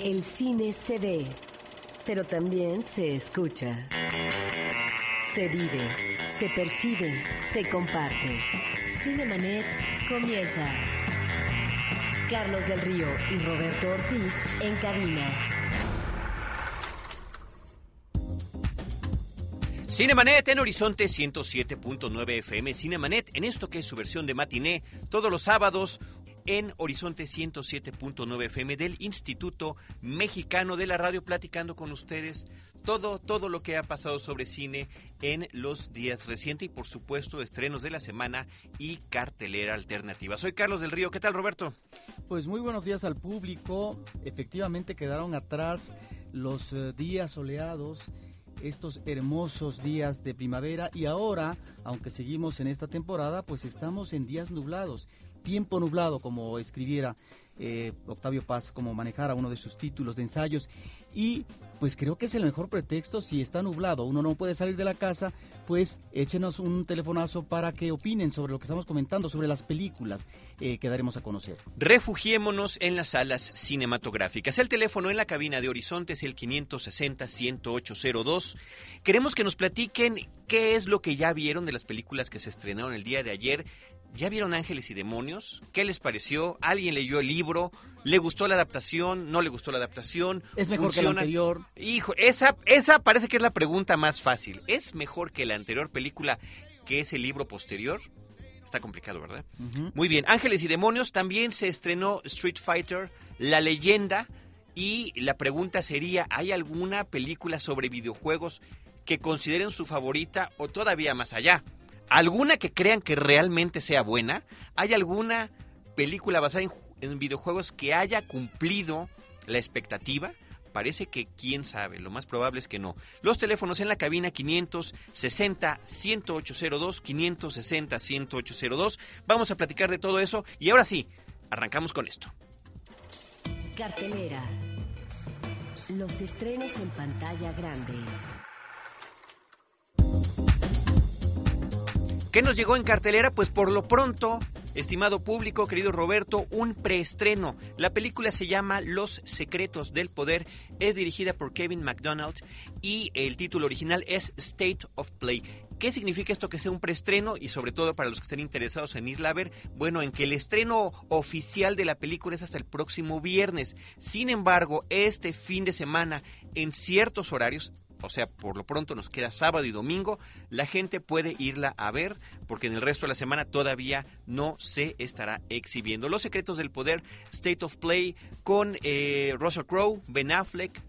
El cine se ve, pero también se escucha. Se vive, se percibe, se comparte. Cinemanet comienza. Carlos del Río y Roberto Ortiz en cabina. Cinemanet en Horizonte 107.9 FM. Cinemanet en esto que es su versión de matiné todos los sábados en Horizonte 107.9 FM del Instituto Mexicano de la Radio platicando con ustedes todo todo lo que ha pasado sobre cine en los días recientes y por supuesto estrenos de la semana y cartelera alternativa. Soy Carlos del Río, ¿qué tal Roberto? Pues muy buenos días al público. Efectivamente quedaron atrás los eh, días soleados estos hermosos días de primavera y ahora, aunque seguimos en esta temporada, pues estamos en días nublados, tiempo nublado, como escribiera eh, Octavio Paz, como manejara uno de sus títulos de ensayos. Y pues creo que es el mejor pretexto si está nublado, uno no puede salir de la casa, pues échenos un telefonazo para que opinen sobre lo que estamos comentando, sobre las películas eh, que daremos a conocer. Refugiémonos en las salas cinematográficas. El teléfono en la cabina de Horizonte es el 560-10802. Queremos que nos platiquen qué es lo que ya vieron de las películas que se estrenaron el día de ayer. ¿Ya vieron Ángeles y Demonios? ¿Qué les pareció? ¿Alguien leyó el libro? ¿Le gustó la adaptación? ¿No le gustó la adaptación? ¿Es mejor que la anterior? Hijo, esa, esa parece que es la pregunta más fácil. ¿Es mejor que la anterior película que es el libro posterior? Está complicado, ¿verdad? Muy bien. Ángeles y Demonios también se estrenó Street Fighter, La Leyenda. Y la pregunta sería, ¿hay alguna película sobre videojuegos que consideren su favorita o todavía más allá? ¿Alguna que crean que realmente sea buena? ¿Hay alguna película basada en, videojuegos que haya cumplido la expectativa? Parece que quién sabe, lo más probable es que no. Los teléfonos en la cabina 560-10802, 560-10802. Vamos a platicar de todo eso y ahora sí, arrancamos con esto. Cartelera. Los estrenos en pantalla grande. ¿Qué nos llegó en cartelera? Pues por lo pronto, estimado público, querido Roberto, un preestreno. La película se llama Los Secretos del Poder, es dirigida por Kevin McDonald y el título original es State of Play. ¿Qué significa esto que sea un preestreno? Y sobre todo para los que estén interesados en irla a ver, bueno, en que el estreno oficial de la película es hasta el próximo viernes. Sin embargo, este fin de semana, en ciertos horarios, o sea, por lo pronto nos queda sábado y domingo, la gente puede irla a ver porque en el resto de la semana todavía no se estará exhibiendo. Los secretos del poder, State of Play, con eh, Russell Crowe, Ben Affleck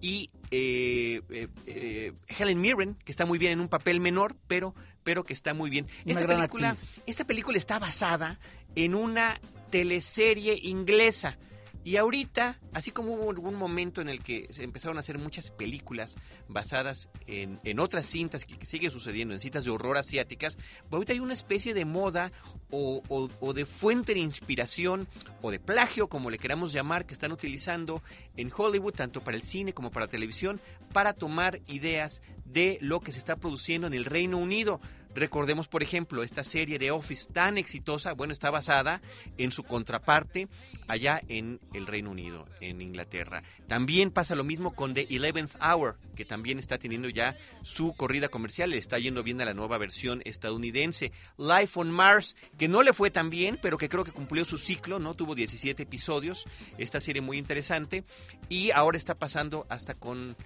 y eh, eh, Helen Mirren, que está muy bien en un papel menor, pero, pero que está muy bien. Esta película, esta película está basada en una teleserie inglesa y ahorita, así como hubo algún momento en el que se empezaron a hacer muchas películas basadas en, en otras cintas, que, sigue sucediendo en cintas de horror asiáticas, ahorita hay una especie de moda o, o, de fuente de inspiración o de plagio, como le queramos llamar, que están utilizando en Hollywood, tanto para el cine como para la televisión, para tomar ideas de lo que se está produciendo en el Reino Unido. Recordemos, por ejemplo, esta serie de Office tan exitosa, bueno, está basada en su contraparte allá en el Reino Unido, en Inglaterra. También pasa lo mismo con The Eleventh Hour, que también está teniendo ya su corrida comercial, le está yendo bien a la nueva versión estadounidense. Life on Mars, que no le fue tan bien, pero que creo que cumplió su ciclo, ¿no? Tuvo 17 episodios, esta serie muy interesante, y ahora está pasando hasta con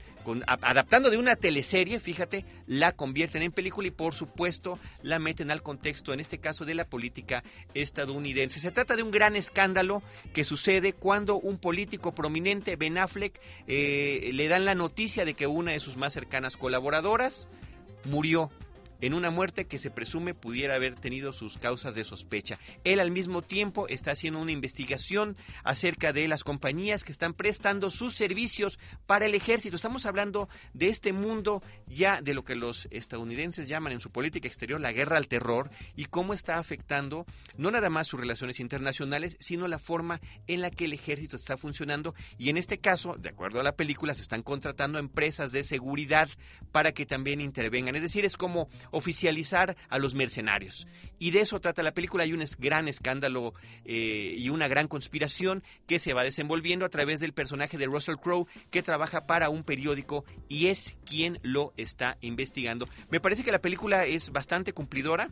adaptando de una teleserie, fíjate, la convierten en película y por supuesto la meten al contexto, en este caso de la política estadounidense. Se trata de un gran escándalo que sucede cuando un político prominente, Ben Affleck, eh, le dan la noticia de que una de sus más cercanas colaboradoras murió en una muerte que se presume pudiera haber tenido sus causas de sospecha. Él al mismo tiempo está haciendo una investigación acerca de las compañías que están prestando sus servicios para el ejército. Estamos hablando de este mundo ya de lo que los estadounidenses llaman en su política exterior la guerra al terror y cómo está afectando no nada más sus relaciones internacionales, sino la forma en la que el ejército está funcionando y en este caso, de acuerdo a la película, se están contratando empresas de seguridad para que también intervengan. Es decir, es como oficializar a los mercenarios. Y de eso trata la película. Hay un gran escándalo eh, y una gran conspiración que se va desenvolviendo a través del personaje de Russell Crowe que trabaja para un periódico y es quien lo está investigando. Me parece que la película es bastante cumplidora.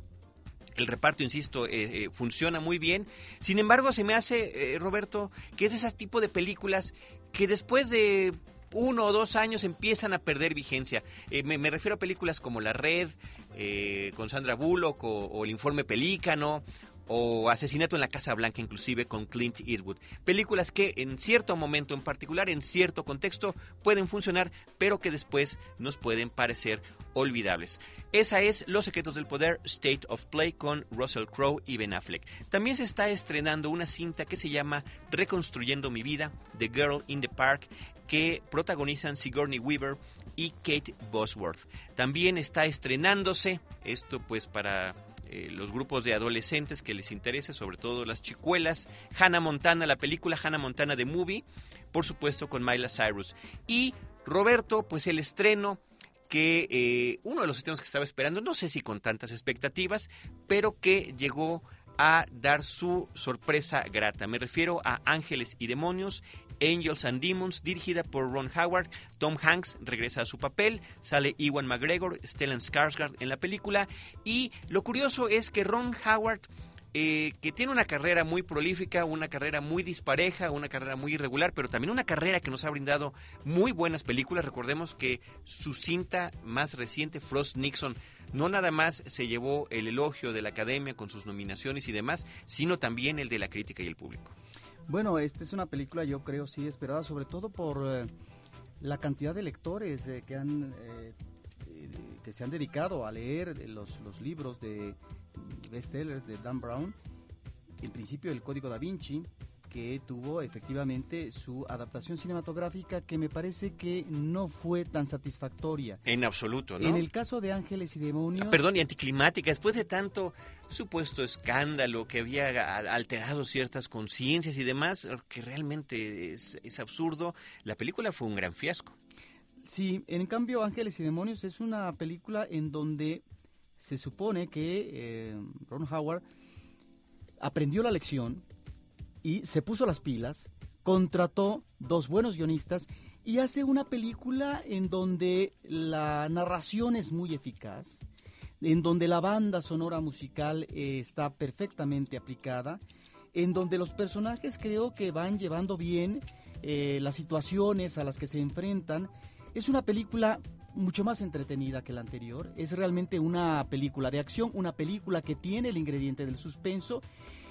El reparto, insisto, eh, eh, funciona muy bien. Sin embargo, se me hace, Roberto, que es ese tipo de películas que después de uno o dos años empiezan a perder vigencia. me, refiero a películas como La Red, eh, con Sandra Bullock o, El informe Pelícano o Asesinato en la Casa Blanca inclusive con Clint Eastwood. Películas que en cierto momento en particular, en cierto contexto, pueden funcionar, pero que después nos pueden parecer olvidables. Esa es Los Secretos del Poder, State of Play con Russell Crowe y Ben Affleck. También se está estrenando una cinta que se llama Reconstruyendo mi vida, The Girl in the Park, que protagonizan Sigourney Weaver y Kate Bosworth. También está estrenándose, esto pues para eh, los grupos de adolescentes que les interese, sobre todo las chicuelas, Hannah Montana, la película Hannah Montana de Movie, por supuesto con Miley Cyrus. Y Roberto, pues el estreno que eh, uno de los estrenos que estaba esperando, no sé si con tantas expectativas, pero que llegó a dar su sorpresa grata. Me refiero a Ángeles y Demonios, Angels and Demons, dirigida por Ron Howard. Tom Hanks regresa a su papel, sale Ewan McGregor, Stellan Skarsgård en la película. Y lo curioso es que Ron Howard, eh, que tiene una carrera muy prolífica, una carrera muy dispareja, una carrera muy irregular, pero también una carrera que nos ha brindado muy buenas películas. Recordemos que su cinta más reciente, Frost Nixon, no nada más se llevó el elogio de la academia con sus nominaciones y demás, sino también el de la crítica y el público. Bueno, esta es una película yo creo sí esperada, sobre todo por eh, la cantidad de lectores eh, que han eh, que se han dedicado a leer los, los libros de bestsellers de Dan Brown. En principio el Código da Vinci, que tuvo efectivamente su adaptación cinematográfica que me parece que no fue tan satisfactoria. En absoluto, ¿no? En el caso de Ángeles y Demonios... Ah, perdón, y anticlimática, después de tanto supuesto escándalo que había alterado ciertas conciencias y demás, que realmente es, es absurdo, la película fue un gran fiasco. Sí, en cambio Ángeles y Demonios es una película en donde se supone que eh, Ron Howard aprendió la lección, y se puso las pilas, contrató dos buenos guionistas y hace una película en donde la narración es muy eficaz, en donde la banda sonora musical eh, está perfectamente aplicada, en donde los personajes creo que van llevando bien eh, las situaciones a las que se enfrentan. Es una película mucho más entretenida que la anterior. Es realmente una película de acción, una película que tiene el ingrediente del suspenso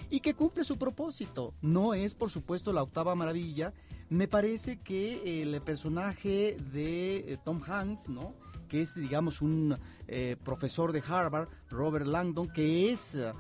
y que cumple su propósito. No es, por supuesto, la octava maravilla. Me parece que el personaje de eh, Tom Hanks, ¿no? que es, digamos, un eh, profesor de Harvard, Robert Langdon, que es, eh,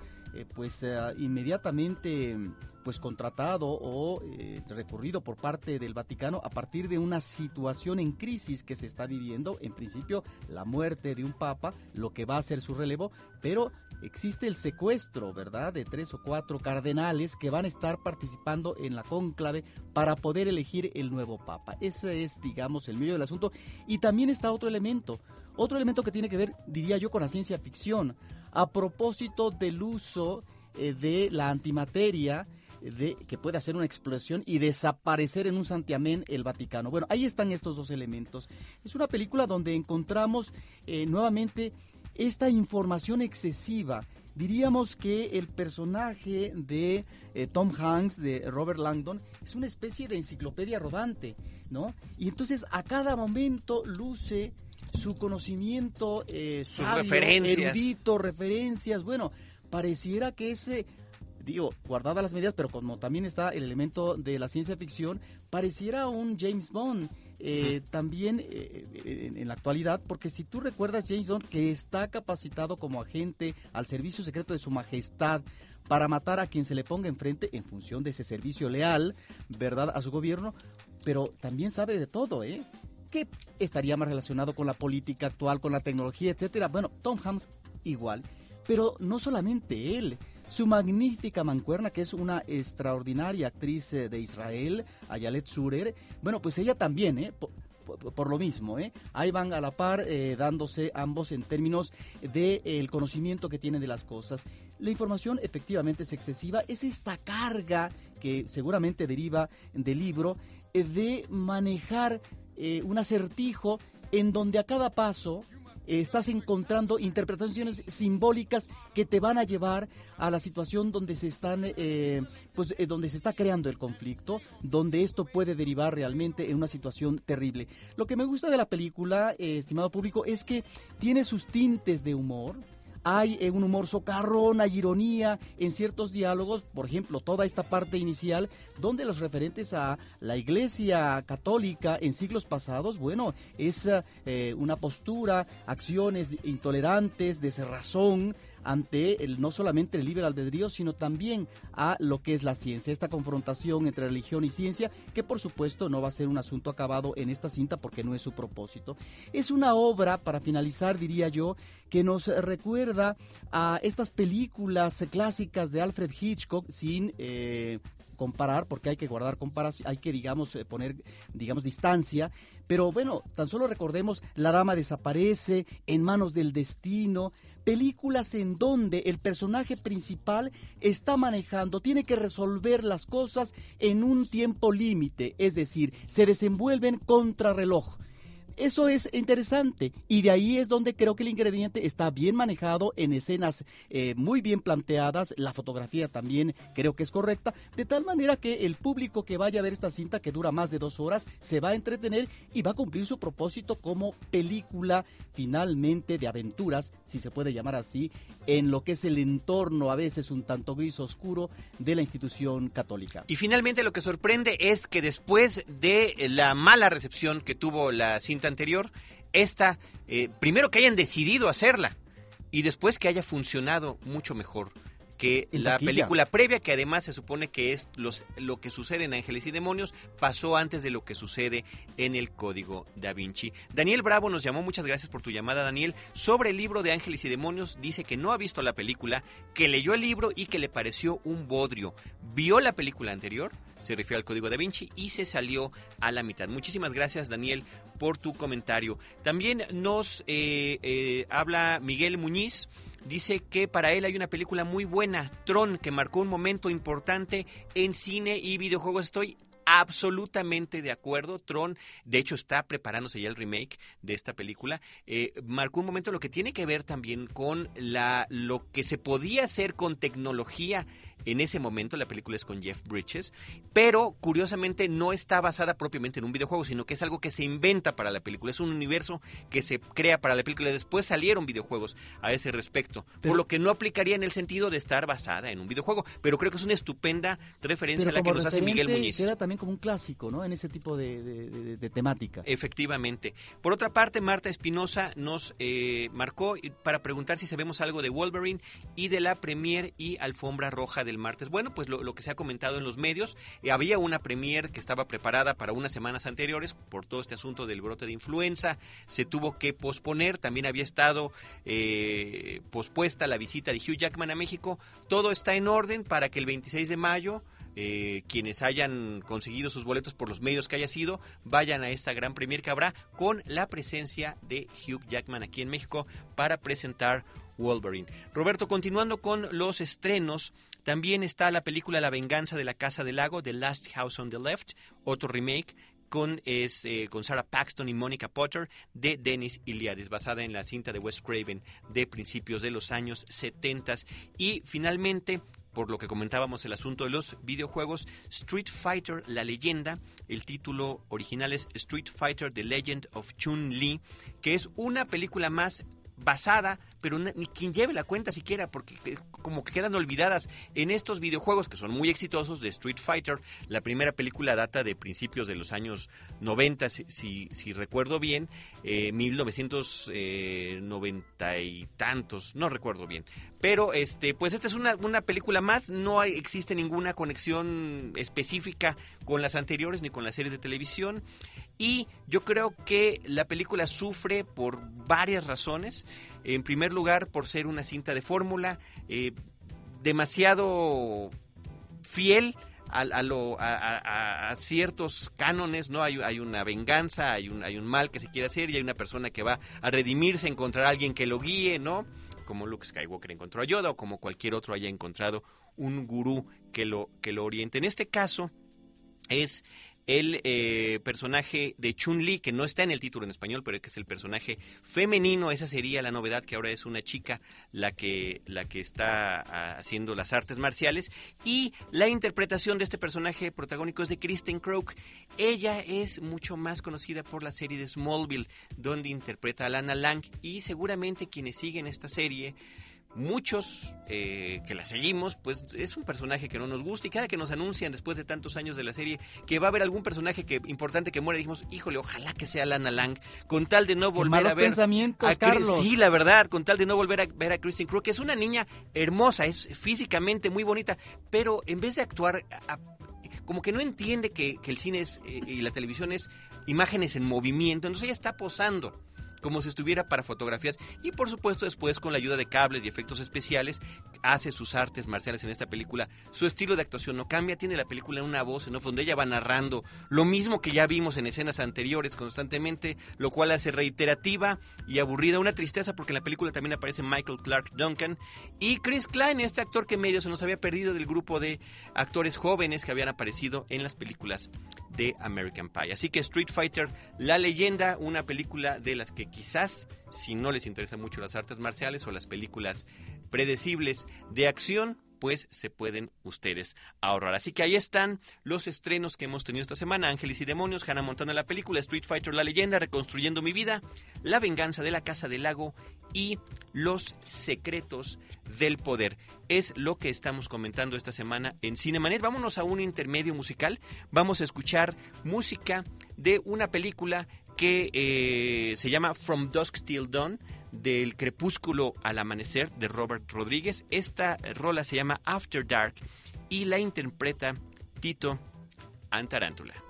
pues, inmediatamente pues contratado o eh, recurrido por parte del Vaticano a partir de una situación en crisis que se está viviendo, en principio la muerte de un papa, lo que va a ser su relevo, pero existe el secuestro, ¿verdad?, de tres o cuatro cardenales que van a estar participando en la cónclave para poder elegir el nuevo papa. Ese es, digamos, el medio del asunto. Y también está otro elemento, otro elemento que tiene que ver, diría yo, con la ciencia ficción, a propósito del uso eh, de la antimateria, de que puede hacer una explosión y desaparecer en un santiamén el Vaticano. Bueno, ahí están estos dos elementos. Es una película donde encontramos eh, nuevamente esta información excesiva. Diríamos que el personaje de eh, Tom Hanks, de Robert Langdon, es una especie de enciclopedia rodante, ¿no? Y entonces a cada momento luce su conocimiento eh, referencias. erudito, referencias. Bueno, pareciera que ese digo, guardadas las medidas, pero como también está el elemento de la ciencia ficción, pareciera un James Bond. Eh, también eh, en, la actualidad, porque si tú recuerdas James Bond que está capacitado como agente al servicio secreto de su majestad para matar a quien se le ponga enfrente en función de ese servicio leal, ¿verdad?, a su gobierno, pero también sabe de todo, ¿eh? Que estaría más relacionado con la política actual, con la tecnología, etcétera. Bueno, Tom Hanks igual, pero no solamente él. Su magnífica mancuerna, que es una extraordinaria actriz eh, de Israel, Ayalet Surer, bueno, pues ella también, ¿eh? por lo mismo, ¿eh? ahí van a la par eh, dándose ambos en términos del conocimiento que tienen de las cosas. La información efectivamente es excesiva, es esta carga que seguramente deriva del libro de manejar un acertijo en donde a cada paso estás encontrando interpretaciones simbólicas que te van a llevar a la situación donde se están eh, pues eh, donde se está creando el conflicto donde esto puede derivar realmente en una situación terrible. Lo que me gusta de la película eh, estimado público es que tiene sus tintes de humor hay eh, un humor socarrón, hay ironía en ciertos diálogos, por ejemplo, toda esta parte inicial, donde los referentes a la Iglesia Católica en siglos pasados, bueno, es eh, una postura, acciones intolerantes, de cerrazón, ante el, no solamente el libre albedrío, sino también a lo que es la ciencia, esta confrontación entre religión y ciencia, que por supuesto no va a ser un asunto acabado en esta cinta porque no es su propósito. Es una obra, para finalizar, diría yo, que nos recuerda a estas películas clásicas de Alfred Hitchcock sin eh, comparar, porque hay que guardar comparación, hay que, digamos, eh, poner, digamos, distancia. Pero bueno, tan solo recordemos La Dama desaparece, En manos del destino, películas en donde el personaje principal está manejando, tiene que resolver las cosas en un tiempo límite, es decir, se desenvuelven contra reloj. Eso es interesante y de ahí es donde creo que el ingrediente está bien manejado en escenas eh, muy bien planteadas, la fotografía también creo que es correcta, de tal manera que el público que vaya a ver esta cinta que dura más de dos horas se va a entretener y va a cumplir su propósito como película finalmente de aventuras, si se puede llamar así, en lo que es el entorno a veces un tanto gris oscuro de la institución católica. Y finalmente lo que sorprende es que después de la mala recepción que tuvo la cinta anterior, esta, eh, primero que hayan decidido hacerla y después que haya funcionado mucho mejor que la película previa, que además se supone que es los, lo que sucede en Ángeles y Demonios, pasó antes de lo que sucede en el Código Da Vinci. Daniel Bravo nos llamó, muchas gracias por tu llamada, Daniel, sobre el libro de Ángeles y Demonios. Dice que no ha visto la película, que leyó el libro y que le pareció un bodrio. Vio la película anterior, se refirió al Código Da Vinci y se salió a la mitad. Muchísimas gracias, Daniel, por tu comentario. También nos eh, eh, habla Miguel Muñiz dice que para él hay una película muy buena, Tron, que marcó un momento importante en cine y videojuegos. Estoy absolutamente de acuerdo. Tron, de hecho, está preparándose ya el remake de esta película. Eh, marcó un momento lo que tiene que ver también con la, lo que se podía hacer con tecnología en ese momento la película es con Jeff Bridges, pero curiosamente no está basada propiamente en un videojuego, sino que es algo que se inventa para la película. Es un universo que se crea para la película. Después salieron videojuegos a ese respecto, por lo que no aplicaría en el sentido de estar basada en un videojuego. Pero creo que es una estupenda referencia a la que nos hace Miguel Muñiz. Queda también como un clásico, ¿no? En ese tipo de, temática. Efectivamente. Por otra parte, Marta Espinosa nos eh, marcó para preguntar si sabemos algo de Wolverine y de la premier y alfombra roja de martes. Bueno, pues lo, que se ha comentado en los medios, eh, había una premier que estaba preparada para unas semanas anteriores por todo este asunto del brote de influenza, se tuvo que posponer, también había estado eh, pospuesta la visita de Hugh Jackman a México, todo está en orden para que el 26 de mayo eh, quienes hayan conseguido sus boletos por los medios que haya sido, vayan a esta gran premier que habrá con la presencia de Hugh Jackman aquí en México para presentar Wolverine. Roberto, continuando con los estrenos, también está la película La venganza de la Casa del Lago, The Last House on the Left, otro remake con, eh, con Sarah Paxton y Monica Potter de Dennis Iliadis, basada en la cinta de Wes Craven de principios de los años 70. Y finalmente, por lo que comentábamos el asunto de los videojuegos, Street Fighter, la leyenda, el título original es Street Fighter, The Legend of Chun-Li, que es una película más basada pero ni quien lleve la cuenta siquiera, porque es como que quedan olvidadas en estos videojuegos que son muy exitosos de Street Fighter. La primera película data de principios de los años 90, si, si, recuerdo bien, eh, 1990 y tantos, no recuerdo bien. Pero este, pues esta es una, una película más, no existe ninguna conexión específica con las anteriores ni con las series de televisión. Y yo creo que la película sufre por varias razones. En primer lugar, por ser una cinta de fórmula, eh, demasiado fiel a, ciertos cánones, ¿no? Hay, una venganza, hay un, hay un mal que se quiere hacer y hay una persona que va a redimirse, encontrar a alguien que lo guíe, ¿no? Como Luke Skywalker encontró a Yoda o como cualquier otro haya encontrado un gurú que lo, que lo oriente. En este caso es el eh, personaje de Chun-Li, que no está en el título en español, pero que es el personaje femenino, esa sería la novedad, que ahora es una chica la que, la que está ah, haciendo las artes marciales, y la interpretación de este personaje protagónico es de Kristen Croak. Ella es mucho más conocida por la serie de Smallville, donde interpreta a Lana Lang, y seguramente quienes siguen esta serie muchos eh, que la seguimos, pues es un personaje que no nos gusta y cada que nos anuncian después de tantos años de la serie que va a haber algún personaje que importante que muere, dijimos, híjole, ojalá que sea Lana Lang, con tal de no volver a ver pensamientos, a Carlos. Sí, la verdad, con tal de no volver a ver a Kristen Crook, que es una niña hermosa, es físicamente muy bonita, pero en vez de actuar como que no entiende que, el cine es, eh, y la televisión es imágenes en movimiento, entonces ella está posando como si estuviera para fotografías y por supuesto después con la ayuda de cables y efectos especiales hace sus artes marciales en esta película. Su estilo de actuación no cambia, tiene la película una voz en donde ella va narrando lo mismo que ya vimos en escenas anteriores constantemente, lo cual hace reiterativa y aburrida, una tristeza porque en la película también aparece Michael Clark Duncan y Chris Klein, este actor que medio se nos había perdido del grupo de actores jóvenes que habían aparecido en las películas de American Pie. Así que Street Fighter, la leyenda, una película de las que quizás, si no les interesan mucho las artes marciales o las películas predecibles de acción, pues se pueden ustedes ahorrar. Así que ahí están los estrenos que hemos tenido esta semana. Ángeles y Demonios, Hannah Montana la película, Street Fighter la leyenda, Reconstruyendo mi vida, La venganza de la Casa del Lago y Los secretos del poder. Es lo que estamos comentando esta semana en Cinemanet. Vámonos a un intermedio musical. Vamos a escuchar música de una película que eh, se llama From Dusk Till Dawn del crepúsculo al amanecer de Robert Rodríguez. Esta rola se llama After Dark y la interpreta Tito Antarántula.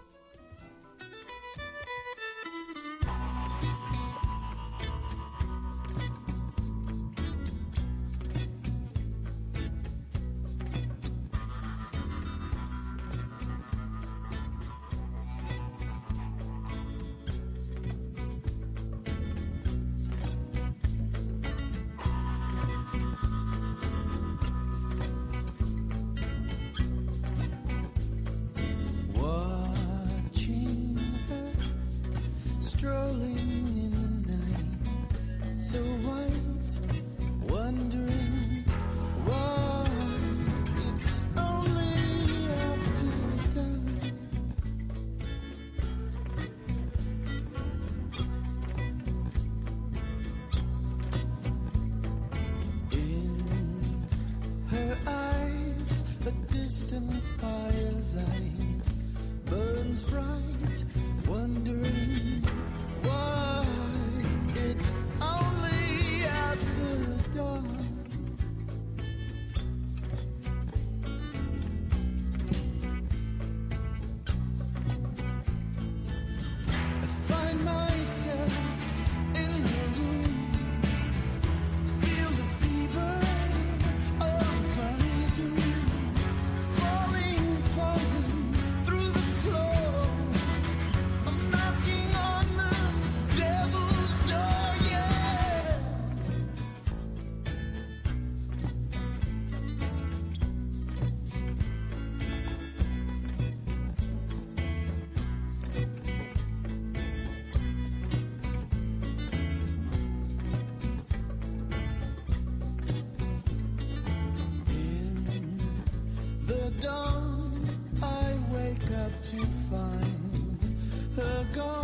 the dawn, I wake up to find her gone.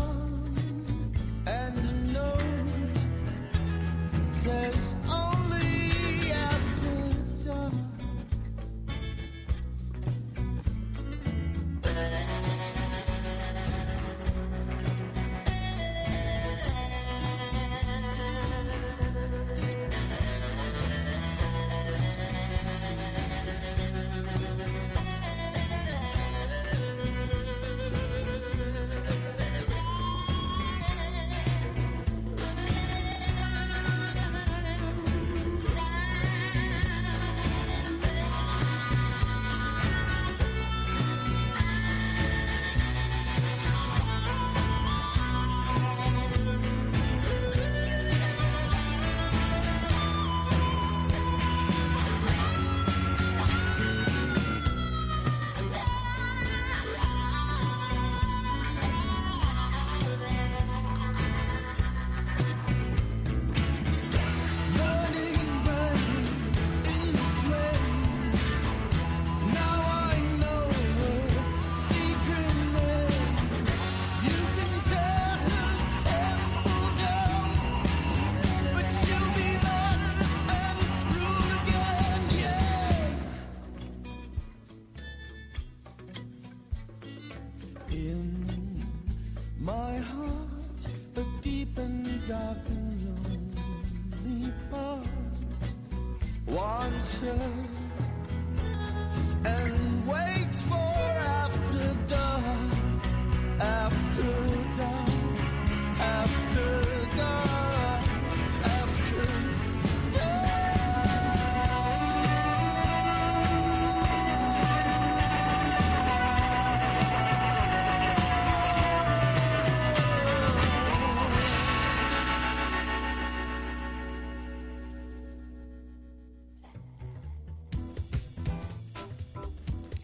之前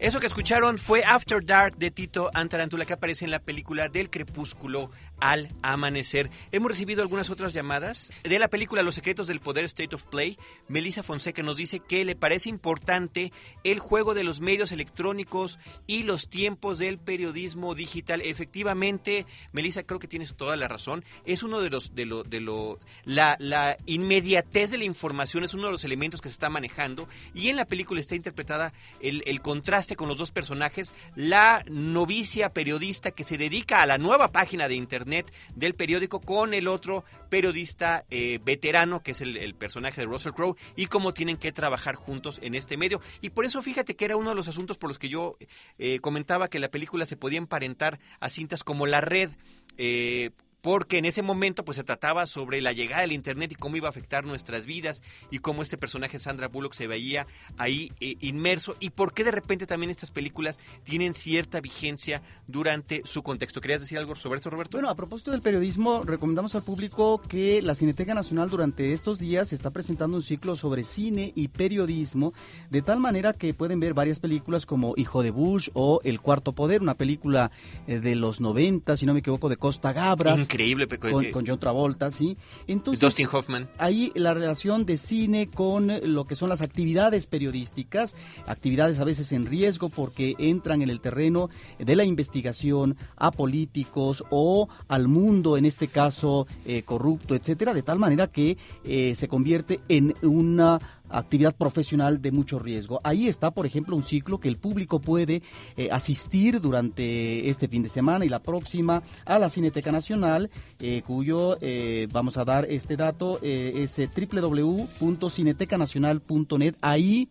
Eso que escucharon fue After Dark de Tito Antarantula que aparece en la película del crepúsculo al amanecer. Hemos recibido algunas otras llamadas de la película Los secretos del poder State of Play. Melissa Fonseca nos dice que le parece importante el juego de los medios electrónicos y los tiempos del periodismo digital. Efectivamente, Melissa, creo que tienes toda la razón. Es uno de los de lo de lo la, la inmediatez de la información es uno de los elementos que se está manejando y en la película está interpretada el, el contraste con los dos personajes, la novicia periodista que se dedica a la nueva página de internet del periódico con el otro periodista eh, veterano que es el, el personaje de Russell Crowe y cómo tienen que trabajar juntos en este medio. Y por eso fíjate que era uno de los asuntos por los que yo eh, comentaba que la película se podía emparentar a cintas como La Red. Eh, porque en ese momento pues se trataba sobre la llegada del internet y cómo iba a afectar nuestras vidas y cómo este personaje Sandra Bullock se veía ahí eh, inmerso y por qué de repente también estas películas tienen cierta vigencia durante su contexto. ¿Querías decir algo sobre esto, Roberto? Bueno, a propósito del periodismo, recomendamos al público que la Cineteca Nacional durante estos días está presentando un ciclo sobre cine y periodismo, de tal manera que pueden ver varias películas como Hijo de Bush o El Cuarto Poder, una película eh, de los 90, si no me equivoco, de Costa Gabras. Increíble. Pe- Con, con John Travolta, sí. Entonces, Dustin Hoffman. ahí la relación de cine con lo que son las actividades periodísticas, actividades a veces en riesgo porque entran en el terreno de la investigación a políticos o al mundo, en este caso eh, corrupto, etcétera, de tal manera que eh, se convierte en una actividad profesional de mucho riesgo. Ahí está, por ejemplo, un ciclo que el público puede eh, asistir durante este fin de semana y la próxima a la Cineteca Nacional, eh, cuyo eh, vamos a dar este dato, es www.cinetecanacional.net. Ahí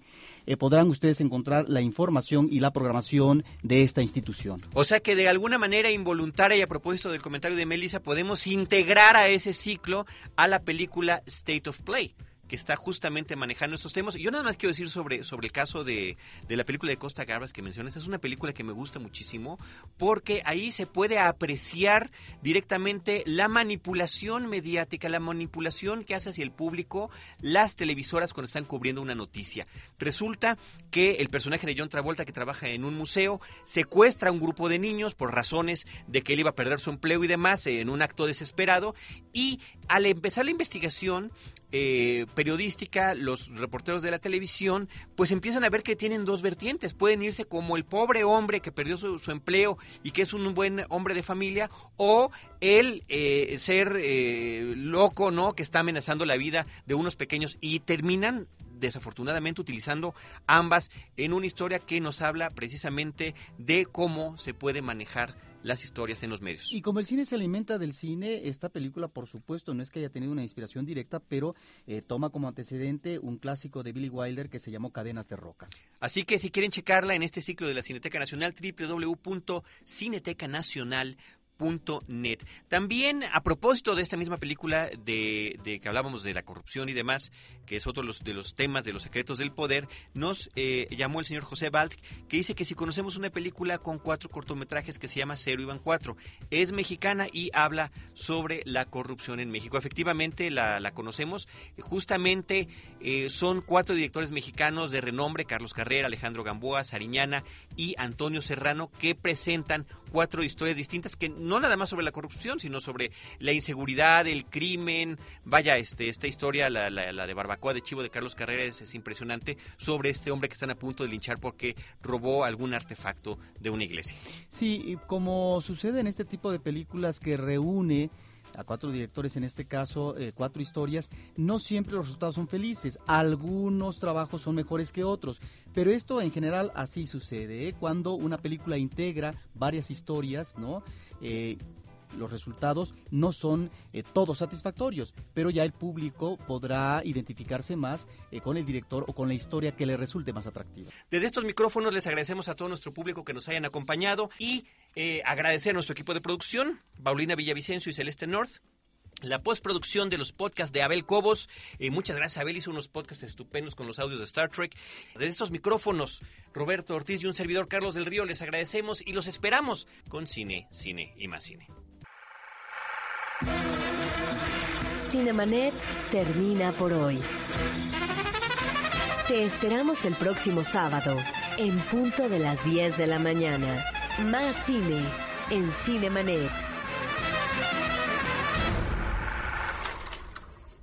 podrán ustedes encontrar la información y la programación de esta institución. O sea que de alguna manera involuntaria y a propósito del comentario de Melissa podemos integrar a ese ciclo a la película State of Play que está justamente manejando estos temas. Yo nada más quiero decir sobre, sobre el caso de, de la película de Costa Gabras que mencionas. Es una película que me gusta muchísimo porque ahí se puede apreciar directamente la manipulación mediática, la manipulación que hace hacia el público las televisoras cuando están cubriendo una noticia. Resulta que el personaje de John Travolta que trabaja en un museo secuestra a un grupo de niños por razones de que él iba a perder su empleo y demás en un acto desesperado y al empezar la investigación eh, periodística, los reporteros de la televisión, pues empiezan a ver que tienen dos vertientes. Pueden irse como el pobre hombre que perdió su, empleo y que es un buen hombre de familia, o el eh, ser eh, loco, ¿no? Que está amenazando la vida de unos pequeños y terminan desafortunadamente utilizando ambas en una historia que nos habla precisamente de cómo se puede manejar las historias en los medios. Y como el cine se alimenta del cine, esta película, por supuesto, no es que haya tenido una inspiración directa, pero eh, toma como antecedente un clásico de Billy Wilder que se llamó Cadenas de Roca. Así que si quieren checarla en este ciclo de la Cineteca Nacional, www.cinetecanacional.net. También, a propósito de esta misma película de, de que hablábamos de la corrupción y demás, que es otro de los, temas de los secretos del poder, nos eh, llamó el señor José Balt, que dice que si conocemos una película con cuatro cortometrajes que se llama Cero y van cuatro, es mexicana y habla sobre la corrupción en México. Efectivamente, la, la conocemos. Justamente eh, son cuatro directores mexicanos de renombre, Carlos Carrera, Alejandro Gamboa, Sariñana y Antonio Serrano, que presentan cuatro historias distintas que no nada más sobre la corrupción, sino sobre la inseguridad, el crimen. Vaya, este, esta historia, la, la, la de Barbacoa de Chivo de Carlos Carrera, es, es, impresionante sobre este hombre que están a punto de linchar porque robó algún artefacto de una iglesia. Sí, como sucede en este tipo de películas que reúne a cuatro directores, en este caso eh, cuatro historias, no siempre los resultados son felices. Algunos trabajos son mejores que otros, pero esto en general así sucede. ¿eh? Cuando una película integra varias historias, ¿no? Eh, los resultados no son eh, todos satisfactorios, pero ya el público podrá identificarse más eh, con el director o con la historia que le resulte más atractiva. Desde estos micrófonos les agradecemos a todo nuestro público que nos hayan acompañado y eh, agradecer a nuestro equipo de producción, Paulina Villavicencio y Celeste North. La postproducción de los podcasts de Abel Cobos. Eh, muchas gracias, Abel. Hizo unos podcasts estupendos con los audios de Star Trek. Desde estos micrófonos, Roberto Ortiz y un servidor Carlos del Río, les agradecemos y los esperamos con cine, cine y más cine. Cinemanet termina por hoy. Te esperamos el próximo sábado, en punto de las 10 de la mañana. Más cine en Cinemanet.